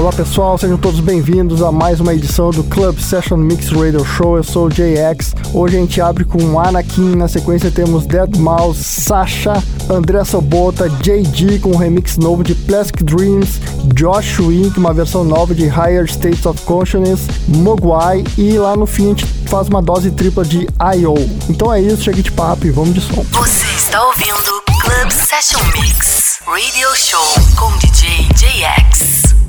Olá pessoal, sejam todos bem-vindos a mais uma edição do Club Session Mix Radio Show. Eu sou o JX. Hoje a gente abre com Anakin, na sequência temos Dead Mouse, Sasha, André Sobota, JD com um remix novo de Plastic Dreams, Josh Wink, uma versão nova de Higher States of Consciousness, Mogwai e lá no fim a gente faz uma dose tripla de I.O. Então é isso, chega de papo e vamos de som. Você está ouvindo Club Session Mix Radio Show com DJ JX.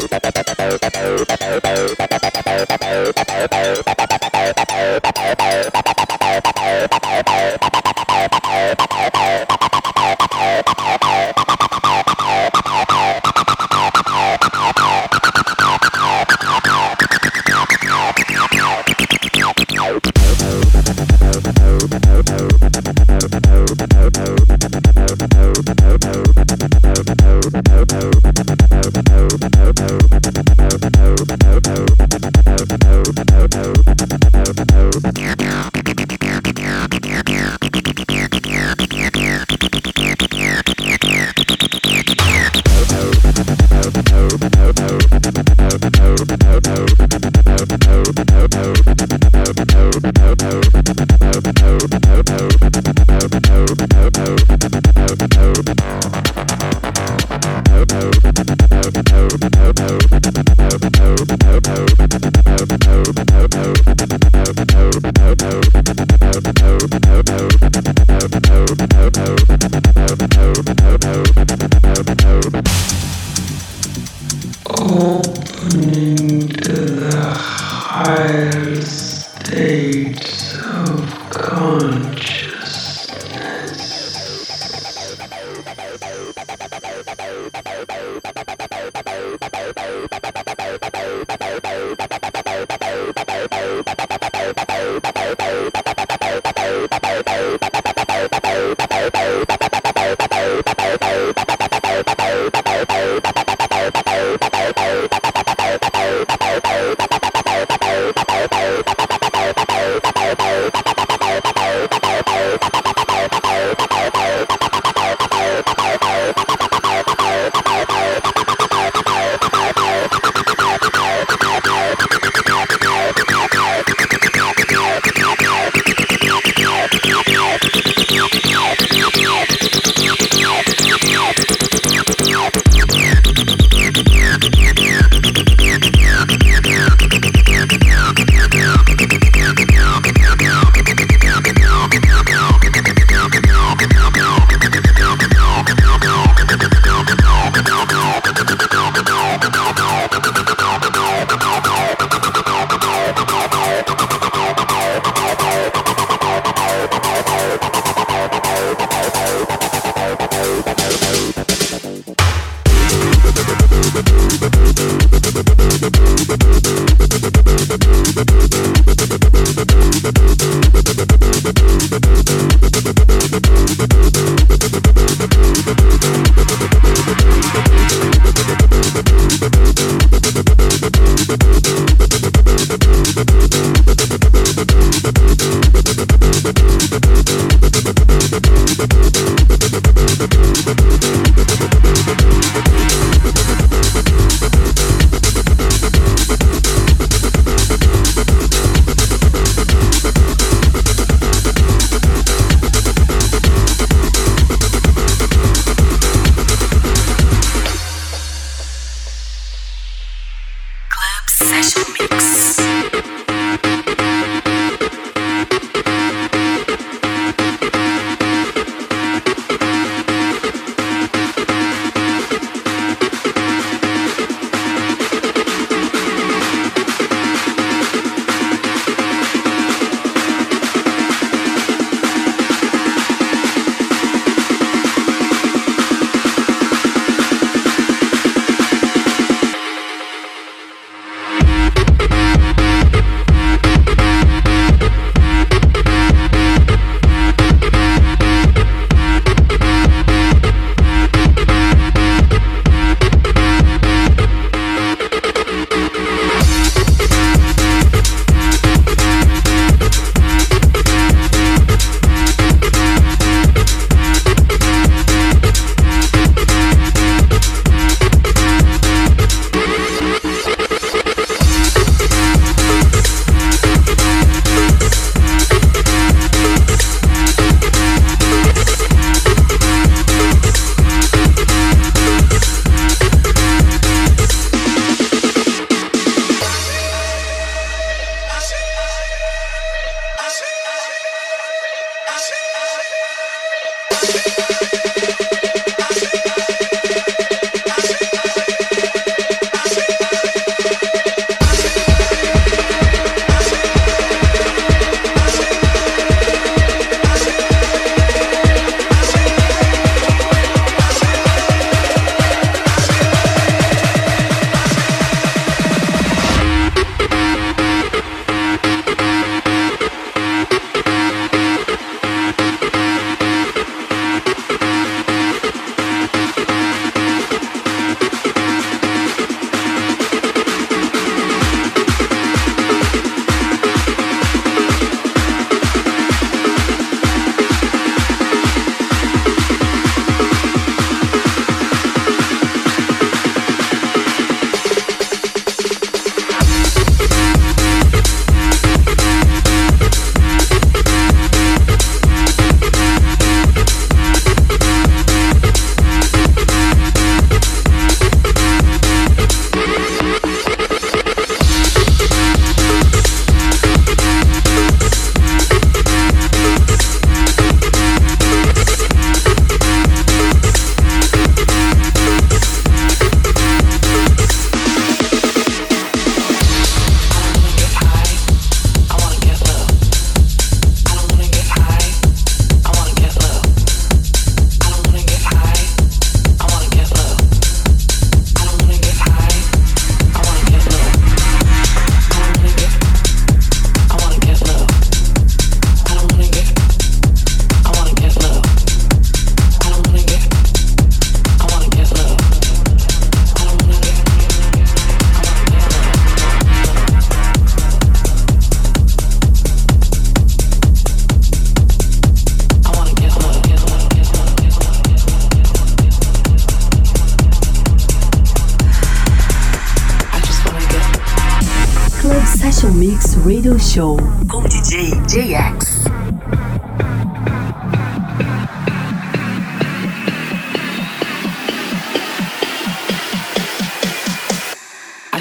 States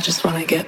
just want to get